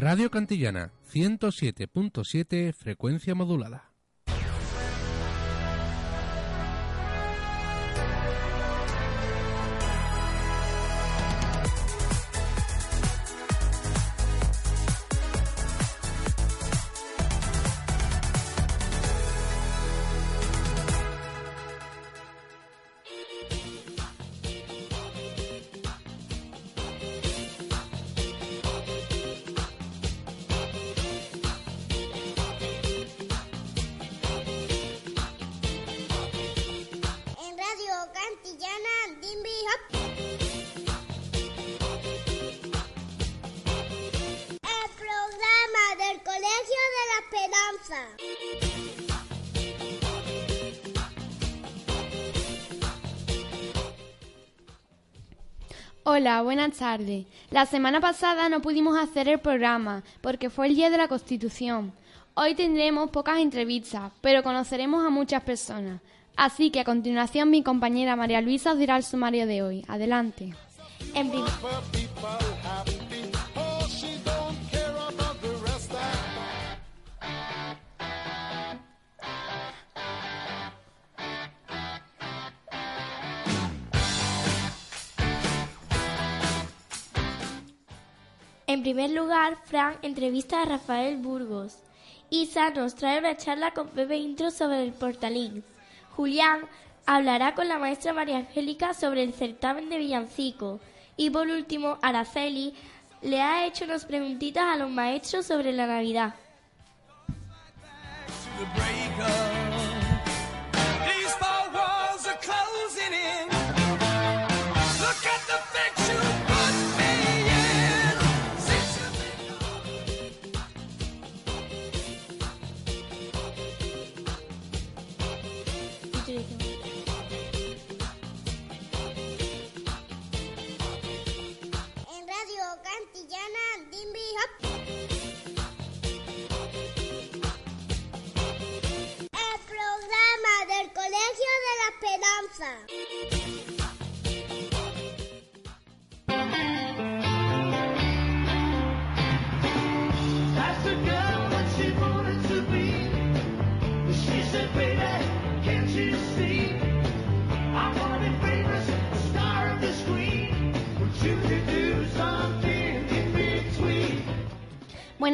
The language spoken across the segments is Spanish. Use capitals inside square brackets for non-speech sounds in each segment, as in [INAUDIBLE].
Radio Cantillana 107.7 frecuencia modulada. Hola, buenas tardes. La semana pasada no pudimos hacer el programa porque fue el Día de la Constitución. Hoy tendremos pocas entrevistas, pero conoceremos a muchas personas. Así que a continuación mi compañera María Luisa os dirá el sumario de hoy. Adelante. En primer lugar, Fran entrevista a Rafael Burgos. Isa nos trae una charla con Pepe Intro sobre el portalín. Julián hablará con la maestra María Angélica sobre el certamen de villancico. Y por último, Araceli le ha hecho unas preguntitas a los maestros sobre la Navidad.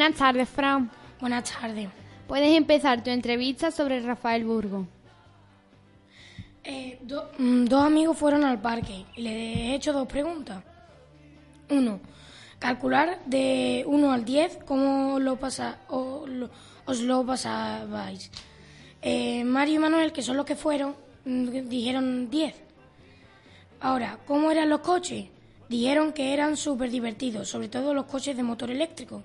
Buenas tardes, Fran. Buenas tardes. Puedes empezar tu entrevista sobre Rafael Burgos. Eh, do- mm, dos amigos fueron al parque y les he hecho dos preguntas. Uno, calcular de 1 al 10 cómo lo pasa, o lo- os lo pasabais. Eh, Mario y Manuel, que son los que fueron, mm, dijeron 10. Ahora, ¿cómo eran los coches? Dijeron que eran súper divertidos, sobre todo los coches de motor eléctrico.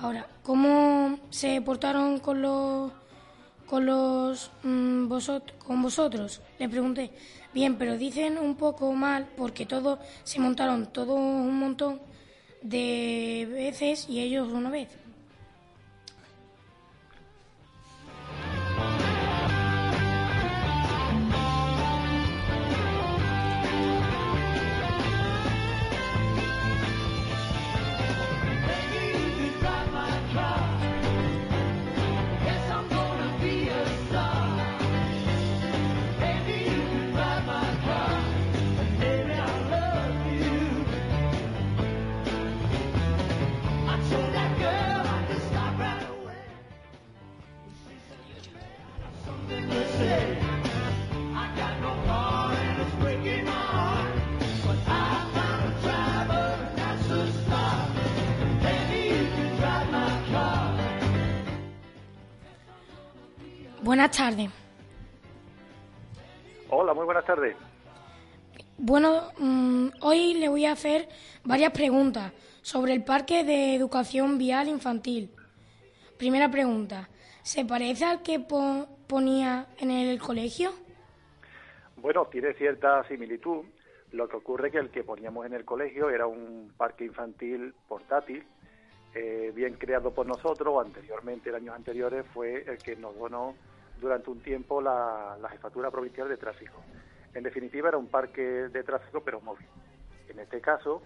Ahora, ¿cómo se portaron con los con los mm, vosot- con vosotros? Le pregunté. Bien, pero dicen un poco mal porque todos se montaron todo un montón de veces y ellos una vez. Buenas tardes. Hola, muy buenas tardes. Bueno, mm, hoy le voy a hacer varias preguntas sobre el Parque de Educación Vial Infantil. Primera pregunta, ¿se parece al que po- ponía en el colegio? Bueno, tiene cierta similitud. Lo que ocurre que el que poníamos en el colegio era un parque infantil portátil, eh, bien creado por nosotros, o anteriormente, en años anteriores, fue el que nos donó durante un tiempo la, la Jefatura Provincial de Tráfico. En definitiva, era un parque de tráfico, pero móvil. En este caso,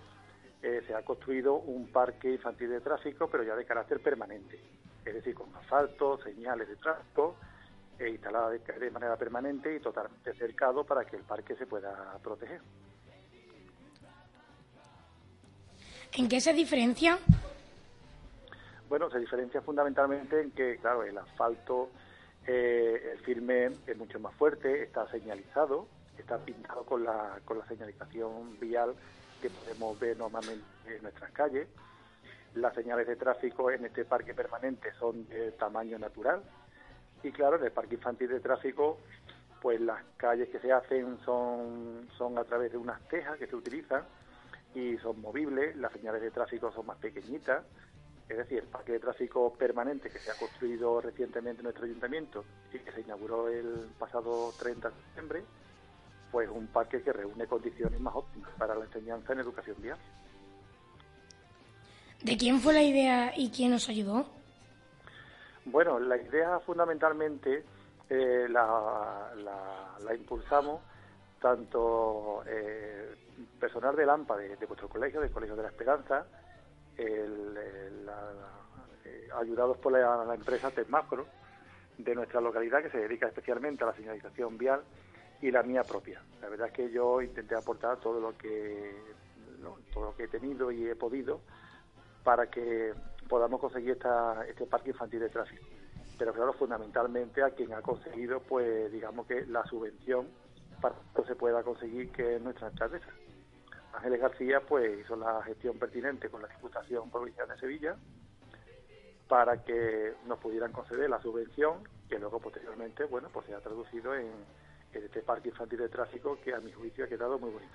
eh, se ha construido un parque infantil de tráfico, pero ya de carácter permanente, es decir, con asfalto, señales de tráfico, eh, instalada de, de manera permanente y totalmente cercado para que el parque se pueda proteger. ¿En qué se diferencia? Bueno, se diferencia fundamentalmente en que, claro, el asfalto, eh, el firme es mucho más fuerte, está señalizado, está pintado con la, con la señalización vial que podemos ver normalmente en nuestras calles. Las señales de tráfico en este parque permanente son de tamaño natural. Y claro, en el parque infantil de tráfico, pues las calles que se hacen son, son a través de unas tejas que se utilizan y son movibles, las señales de tráfico son más pequeñitas, es decir, el parque de tráfico permanente que se ha construido recientemente en nuestro ayuntamiento y que se inauguró el pasado 30 de septiembre, pues un parque que reúne condiciones más óptimas para la enseñanza en educación vial. ¿De quién fue la idea y quién nos ayudó? Bueno, la idea fundamentalmente eh, la, la- la impulsamos tanto eh, personal del AMPA de, de vuestro colegio, del Colegio de la Esperanza, el- eh, ayudados por la, la empresa Tesmacro de nuestra localidad que se dedica especialmente a la señalización vial y la mía propia. La verdad es que yo intenté aportar todo lo que todo lo que he tenido y he podido para que podamos conseguir esta, este parque infantil de tráfico. Pero claro, fundamentalmente a quien ha conseguido, pues digamos que la subvención para que se pueda conseguir, que es nuestra alcaldesa. Ángeles García pues hizo la gestión pertinente con la Diputación Provincial de Sevilla para que nos pudieran conceder la subvención que luego posteriormente bueno pues se ha traducido en, en este parque infantil de tráfico que a mi juicio ha quedado muy bonito.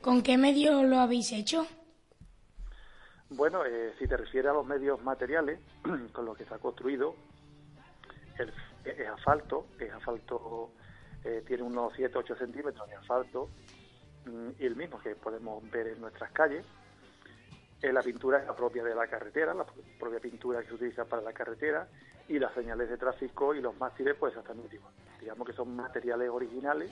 ¿Con qué medio lo habéis hecho? Bueno, eh, si te refieres a los medios materiales [CLEARS THROAT] con los que se ha construido, el, es asfalto, es asfalto, eh, tiene unos 7-8 centímetros de asfalto, mm, y el mismo que podemos ver en nuestras calles. Eh, la pintura es la propia de la carretera, la propia pintura que se utiliza para la carretera, y las señales de tráfico y los mástiles, pues exactamente igual. Digamos que son materiales originales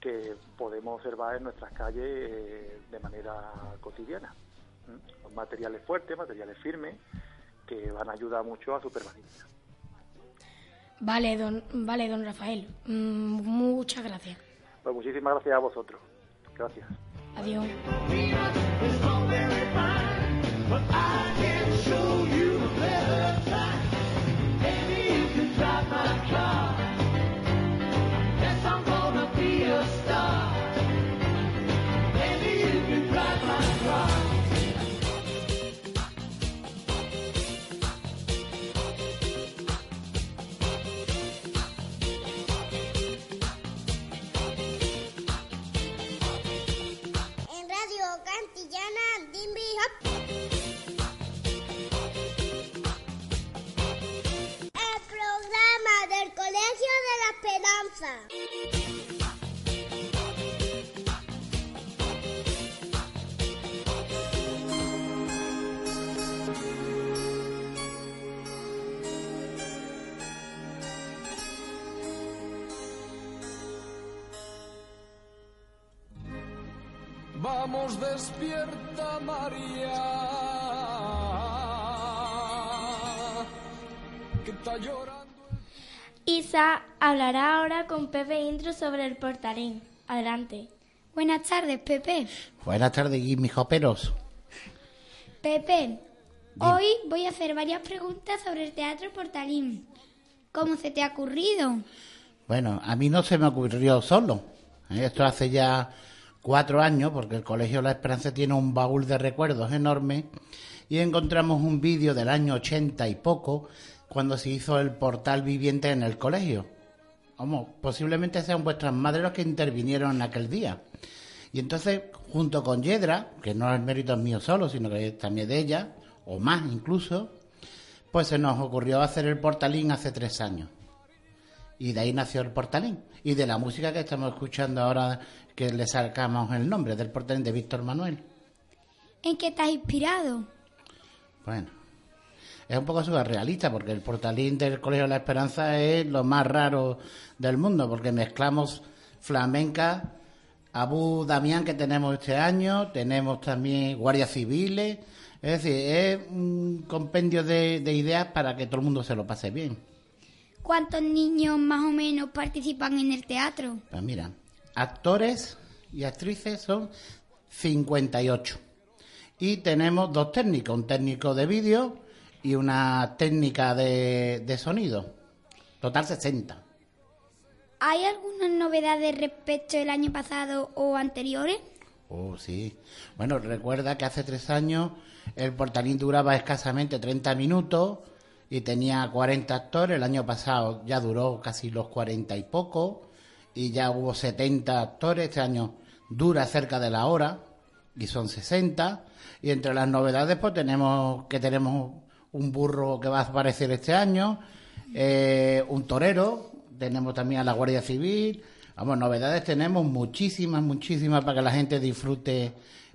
que podemos observar en nuestras calles eh, de manera cotidiana. ¿Mm? Materiales fuertes, materiales firmes, que van a ayudar mucho a su permanencia. Vale, don, vale, don Rafael. Mm, muchas gracias. Pues muchísimas gracias a vosotros. Gracias. Adiós. Vamos, despierta María, que está llorando. Isa hablará ahora con Pepe Intro sobre el portalín. Adelante. Buenas tardes, Pepe. Buenas tardes, mis joperos. Pepe, hoy voy a hacer varias preguntas sobre el teatro Portalín. ¿Cómo se te ha ocurrido? Bueno, a mí no se me ocurrió solo. Esto hace ya cuatro años, porque el Colegio La Esperanza tiene un baúl de recuerdos enorme, y encontramos un vídeo del año ochenta y poco cuando se hizo el portal viviente en el colegio. Vamos, posiblemente sean vuestras madres los que intervinieron en aquel día. Y entonces, junto con Yedra, que no es mérito mío solo, sino que también de ella, o más incluso, pues se nos ocurrió hacer el portalín hace tres años. Y de ahí nació el portalín. Y de la música que estamos escuchando ahora, que le sacamos el nombre, del portalín de Víctor Manuel. ¿En qué has inspirado? Bueno, es un poco surrealista porque el portalín del Colegio de la Esperanza es lo más raro del mundo porque mezclamos flamenca, Abu Damián que tenemos este año, tenemos también guardias civiles, es decir, es un compendio de, de ideas para que todo el mundo se lo pase bien. ¿Cuántos niños más o menos participan en el teatro? Pues mira, actores y actrices son 58. Y tenemos dos técnicos, un técnico de vídeo y una técnica de, de sonido. Total 60. ¿Hay algunas novedades respecto del año pasado o anteriores? Oh, sí. Bueno, recuerda que hace tres años el portalín duraba escasamente 30 minutos y tenía 40 actores. El año pasado ya duró casi los 40 y poco y ya hubo 70 actores. Este año dura cerca de la hora y son 60. Y entre las novedades pues tenemos que tenemos un burro que va a aparecer este año, eh, un torero, tenemos también a la Guardia Civil. Vamos, novedades tenemos muchísimas, muchísimas para que la gente disfrute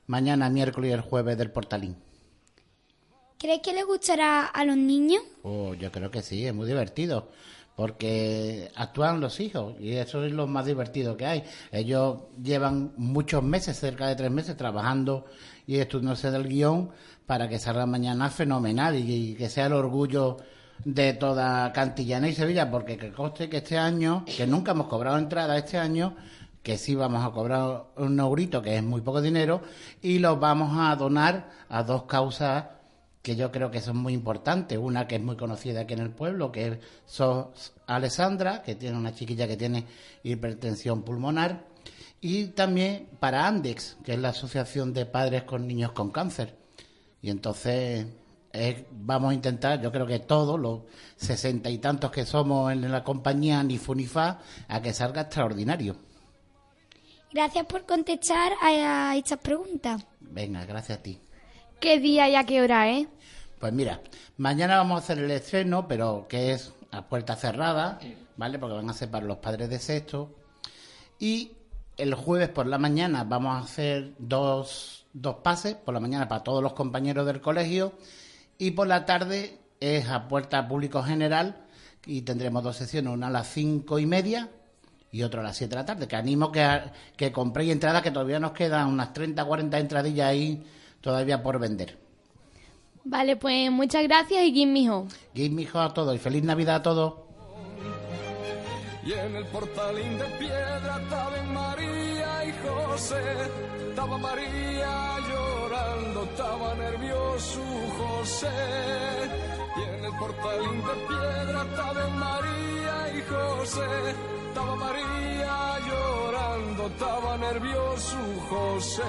mañana, miércoles y el jueves del portalín. ¿Crees que le gustará a los niños? Oh, yo creo que sí, es muy divertido. Porque actúan los hijos y eso es lo más divertido que hay. Ellos llevan muchos meses, cerca de tres meses, trabajando y estudiándose del guion para que salga mañana fenomenal y, que sea el orgullo de toda Cantillana y Sevilla, porque que coste que este año, que nunca hemos cobrado entrada este año, que sí vamos a cobrar un eurito, que es muy poco dinero, y los vamos a donar a dos causas que yo creo que son muy importantes. Una que es muy conocida aquí en el pueblo, que es SOS Alessandra, que tiene una chiquilla que tiene hipertensión pulmonar, y también para Andex, que es la Asociación de Padres con Niños con Cáncer. Y entonces eh, vamos a intentar, yo creo que todos, los sesenta y tantos que somos en la compañía ni fu ni fa, a que salga extraordinario. Gracias por contestar a, a estas preguntas. Venga, gracias a ti. ¿Qué día y a qué hora, eh? Pues mira, mañana vamos a hacer el estreno, pero que es a puerta cerrada, ¿vale? Porque van a ser para los padres de sexto. Y el jueves por la mañana vamos a hacer dos, dos pases, por la mañana para todos los compañeros del colegio, y por la tarde es a puerta público general y tendremos dos sesiones, una a las cinco y media y otra a las siete de la tarde. Que animo que, que compréis entradas, que todavía nos quedan unas 30, 40 entradillas ahí todavía por vender. Vale, pues muchas gracias y give me home. Give me home a todos y feliz Navidad a todos. Y en el portalín de piedra estaban María y José. Estaba María llorando, estaba nervioso José. Y en el portalín de piedra estaban María y José. Estaba María llorando, estaba nervioso José.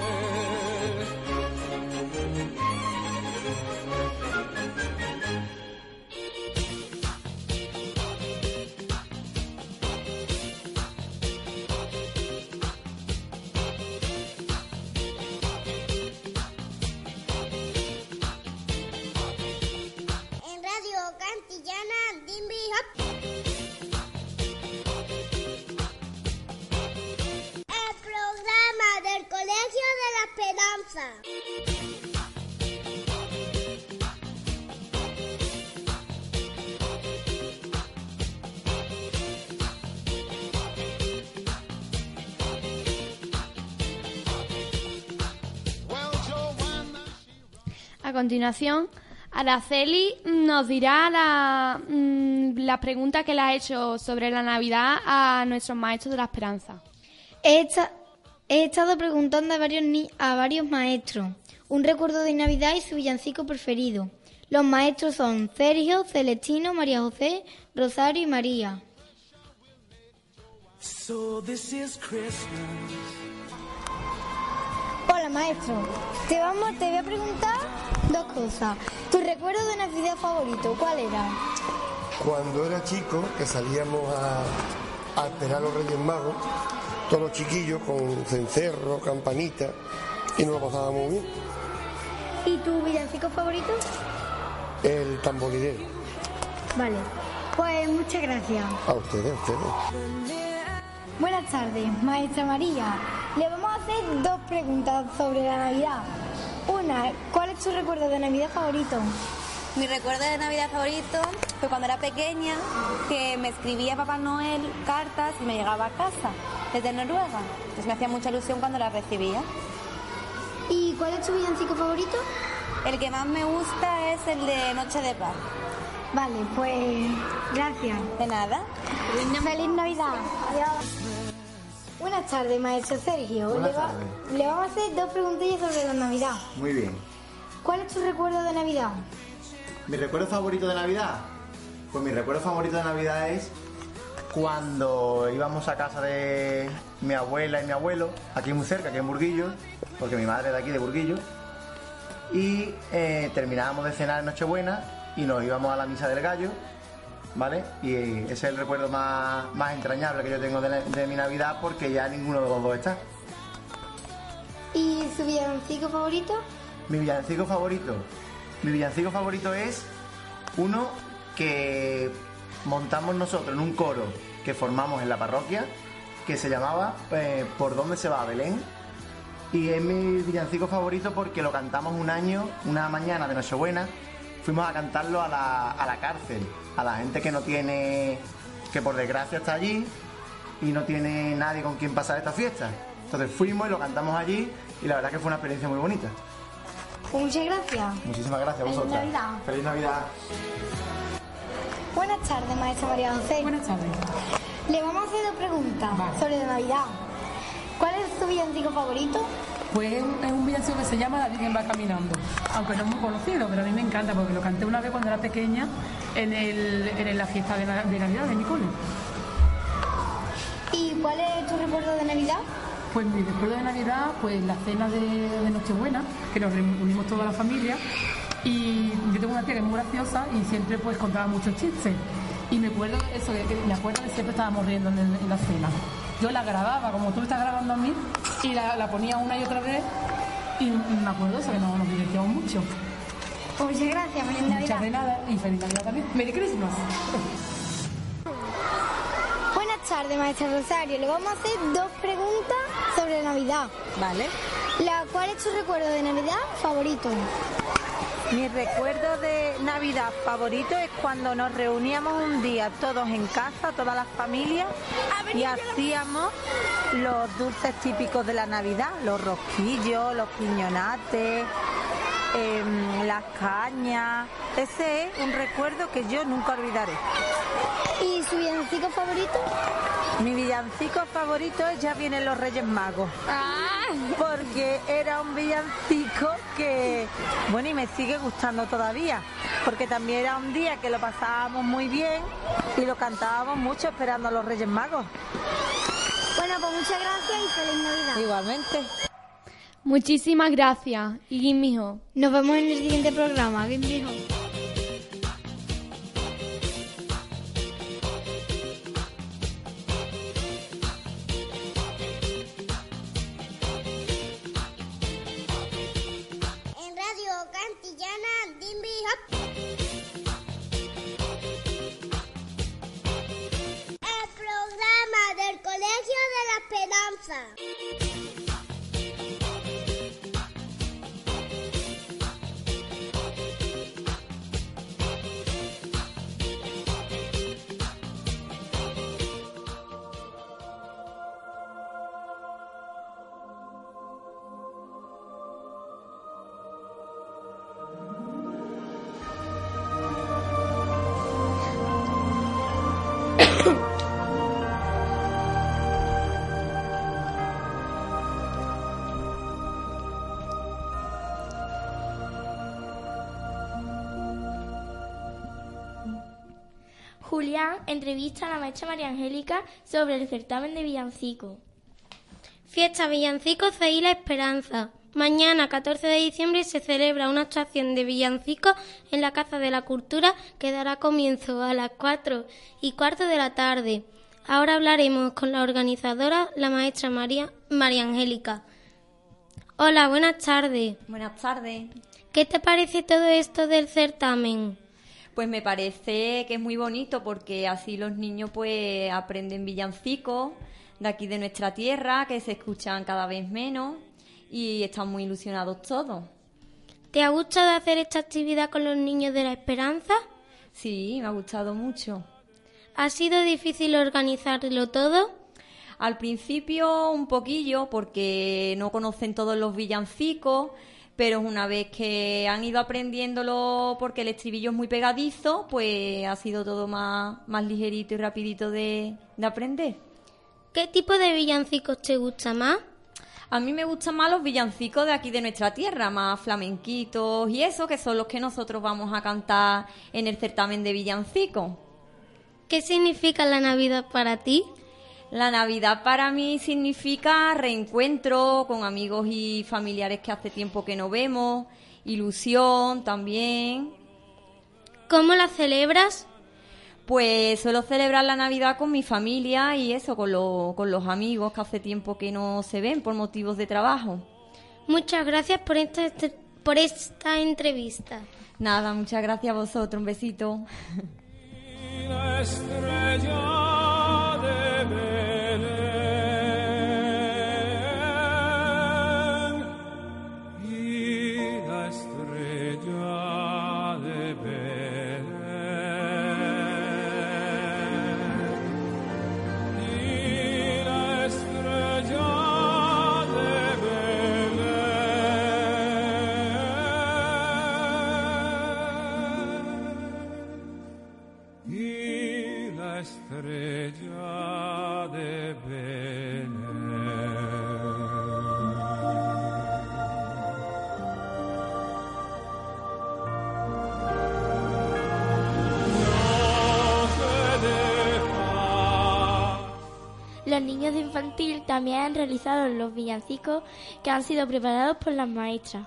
Continuación, Araceli nos dirá la, mm, la pregunta que le ha hecho sobre la Navidad a nuestros maestros de la esperanza. He, esta- he estado preguntando a varios, ni- a varios maestros un recuerdo de Navidad y su villancico preferido. Los maestros son Sergio, Celestino, María José, Rosario y María. So this is Christmas. Hola maestro, te, vamos, te voy a preguntar dos cosas. ¿Tu recuerdo de Navidad favorito cuál era? cuando era chico, que salíamos a, a esperar a los Reyes Magos, todos los chiquillos con cencerro, campanita, y nos lo pasábamos muy bien. ¿Y tu villancico favorito? El tamborilero. Vale. Pues muchas gracias. A ustedes, a ustedes. Buenas tardes, maestra María. Le vamos a hacer dos preguntas sobre la Navidad. Una, ¿cuál es tu recuerdo de Navidad favorito? Mi recuerdo de Navidad favorito fue cuando era pequeña, que me escribía Papá Noel cartas y me llegaba a casa desde Noruega. Pues me hacía mucha ilusión cuando las recibía. ¿Y cuál es tu villancico favorito? El que más me gusta es el de Noche de Paz. Vale, pues gracias. De nada. Feliz Navidad. Buenas tardes, maestro Sergio. Buenas le, va- tardes. le vamos a hacer dos preguntillas sobre la Navidad. Muy bien. ¿Cuál es tu recuerdo de Navidad? ¿Mi recuerdo favorito de Navidad? Pues mi recuerdo favorito de Navidad es cuando íbamos a casa de mi abuela y mi abuelo, aquí muy cerca, aquí en Burguillo, porque mi madre es de aquí de Burguillo, y eh, terminábamos de cenar en Nochebuena y nos íbamos a la misa del gallo, ¿vale? Y ese es el recuerdo más, más entrañable que yo tengo de, de mi Navidad porque ya ninguno de los dos está. ¿Y su villancico favorito? Mi villancico favorito. Mi villancico favorito es uno que montamos nosotros en un coro que formamos en la parroquia que se llamaba eh, ¿Por dónde se va Belén? Y es mi villancico favorito porque lo cantamos un año, una mañana de Nochebuena. Fuimos a cantarlo a la, a la cárcel, a la gente que no tiene, que por desgracia está allí y no tiene nadie con quien pasar esta fiesta. Entonces fuimos y lo cantamos allí y la verdad que fue una experiencia muy bonita. Pues muchas gracias. Muchísimas gracias a Feliz vosotras. Navidad. Feliz Navidad. Buenas tardes, maestra María José. Buenas tardes. Le vamos a hacer dos preguntas sobre la Navidad. ¿Cuál es su villancico favorito? Pues es un- es un villancico que se llama La Virgen va caminando, aunque no es muy conocido, pero a mí me encanta porque lo canté una vez cuando era pequeña en, el, en la fiesta de, Na- de Navidad de mi cole. ¿Y cuál es tu recuerdo de Navidad? Pues mi recuerdo de Navidad, pues la cena de, de Nochebuena, que nos reunimos toda la familia y yo tengo una tía que es muy graciosa y siempre pues contaba muchos chistes. Y me acuerdo de eso, que- me acuerdo que siempre estábamos riendo en, en la cena. Yo la grababa como tú estás grabando a mí y la, la ponía una y otra vez y me acuerdo eso, que nos, nos divertíamos mucho. Pues muchas gracias, feliz Navidad. Muchas de nada y feliz Navidad también. Merry Christmas. [LAUGHS] Buenas tardes, maestra Rosario. Le vamos a hacer dos preguntas sobre Navidad. Vale. La, ¿Cuál es tu recuerdo de Navidad favorito? Mi recuerdo de Navidad favorito es cuando nos reuníamos un día todos en casa, todas las familias, y hacíamos los dulces típicos de la Navidad, los rosquillos, los piñonates, em, las cañas. Ese es un recuerdo que yo nunca olvidaré. ¿Y su villancico favorito? Mi villancico favorito es Ya vienen los Reyes Magos. Porque era un villancico que, bueno, y me sigue gustando todavía. Porque también era un día que lo pasábamos muy bien y lo cantábamos mucho esperando a los Reyes Magos. Bueno, pues muchas gracias y feliz Navidad. Igualmente. Muchísimas gracias. Y mijo. Nos vemos en el siguiente programa. Mijo. Julián entrevista a la maestra María Angélica sobre el certamen de villancico. Fiesta Villancicos de Isla Esperanza. Mañana, 14 de diciembre, se celebra una actuación de villancicos en la Casa de la Cultura que dará comienzo a las 4 y cuarto de la tarde. Ahora hablaremos con la organizadora, la maestra María, María Angélica. Hola, buenas tardes. Buenas tardes. ¿Qué te parece todo esto del certamen? Pues me parece que es muy bonito porque así los niños pues aprenden villancicos de aquí de nuestra tierra, que se escuchan cada vez menos y están muy ilusionados todos. ¿Te ha gustado hacer esta actividad con los niños de la Esperanza? Sí, me ha gustado mucho. ¿Ha sido difícil organizarlo todo? Al principio un poquillo porque no conocen todos los villancicos, pero una vez que han ido aprendiéndolo porque el estribillo es muy pegadizo, pues ha sido todo más, más ligerito y rapidito de, de aprender. ¿Qué tipo de villancicos te gusta más? A mí me gustan más los villancicos de aquí de nuestra tierra, más flamenquitos y eso, que son los que nosotros vamos a cantar en el certamen de villancicos. ¿Qué significa la Navidad para ti? La Navidad para mí significa reencuentro con amigos y familiares que hace tiempo que no vemos, ilusión también. ¿Cómo la celebras? Pues suelo celebrar la Navidad con mi familia y eso, con, lo- con los amigos que hace tiempo que no se ven por motivos de trabajo. Muchas gracias por esta, por esta entrevista. Nada, muchas gracias a vosotros, un besito. Los niños de infantil también han realizado los villancicos que han sido preparados por las maestras.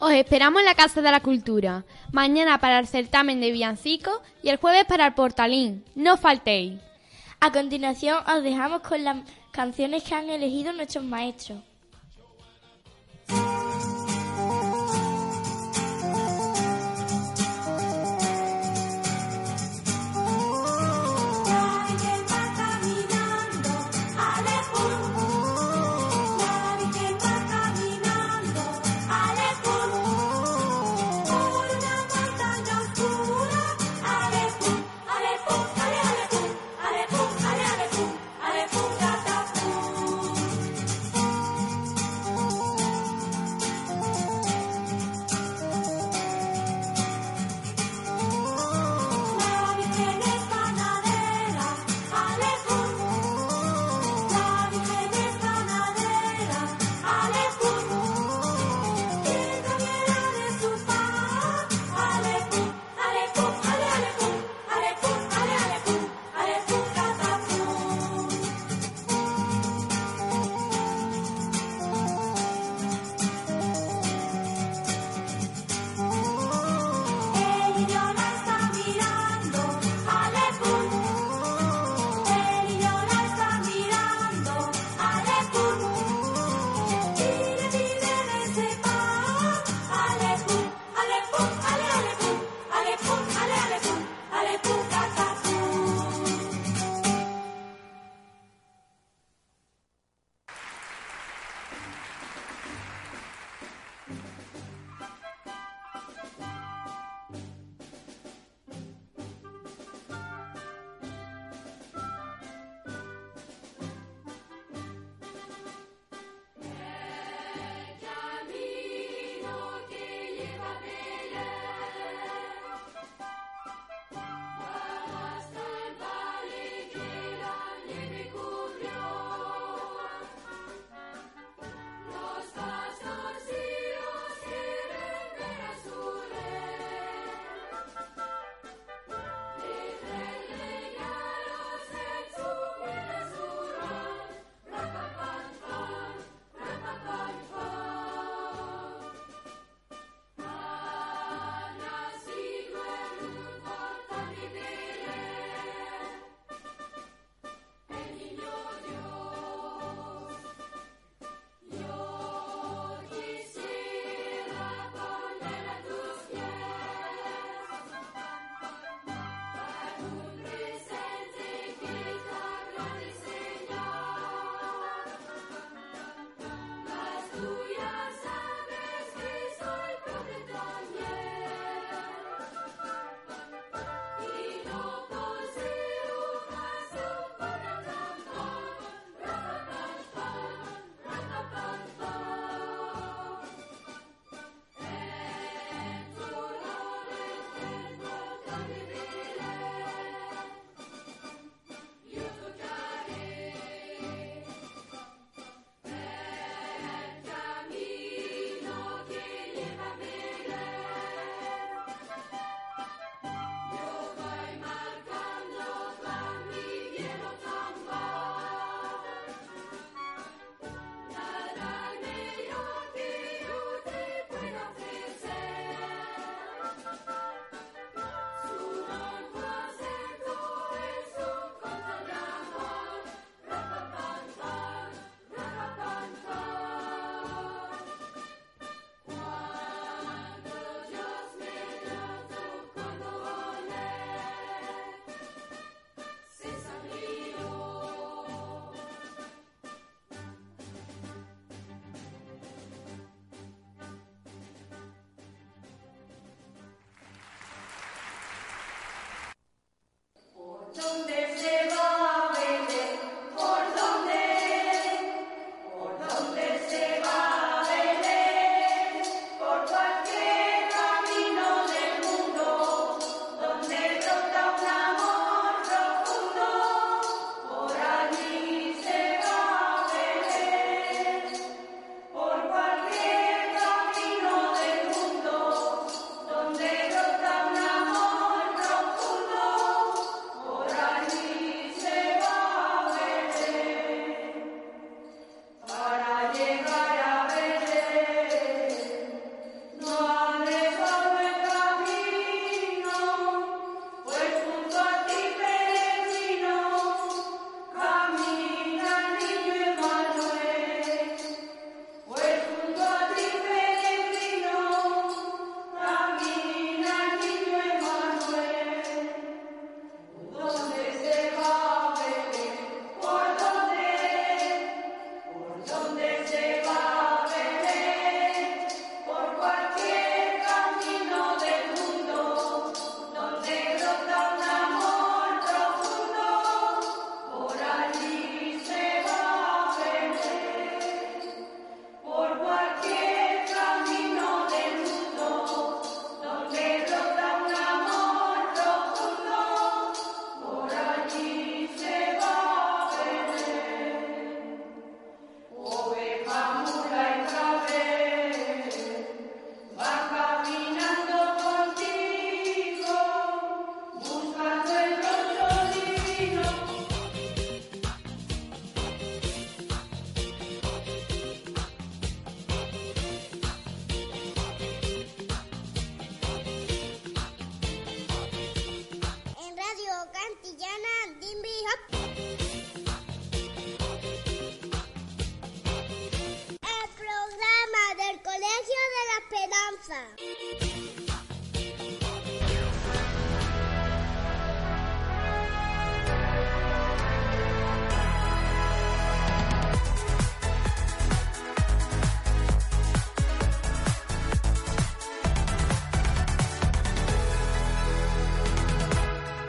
Os esperamos en la Casa de la Cultura, mañana para el certamen de villancicos y el jueves para el portalín. No faltéis. A continuación os dejamos con las canciones que han elegido nuestros maestros.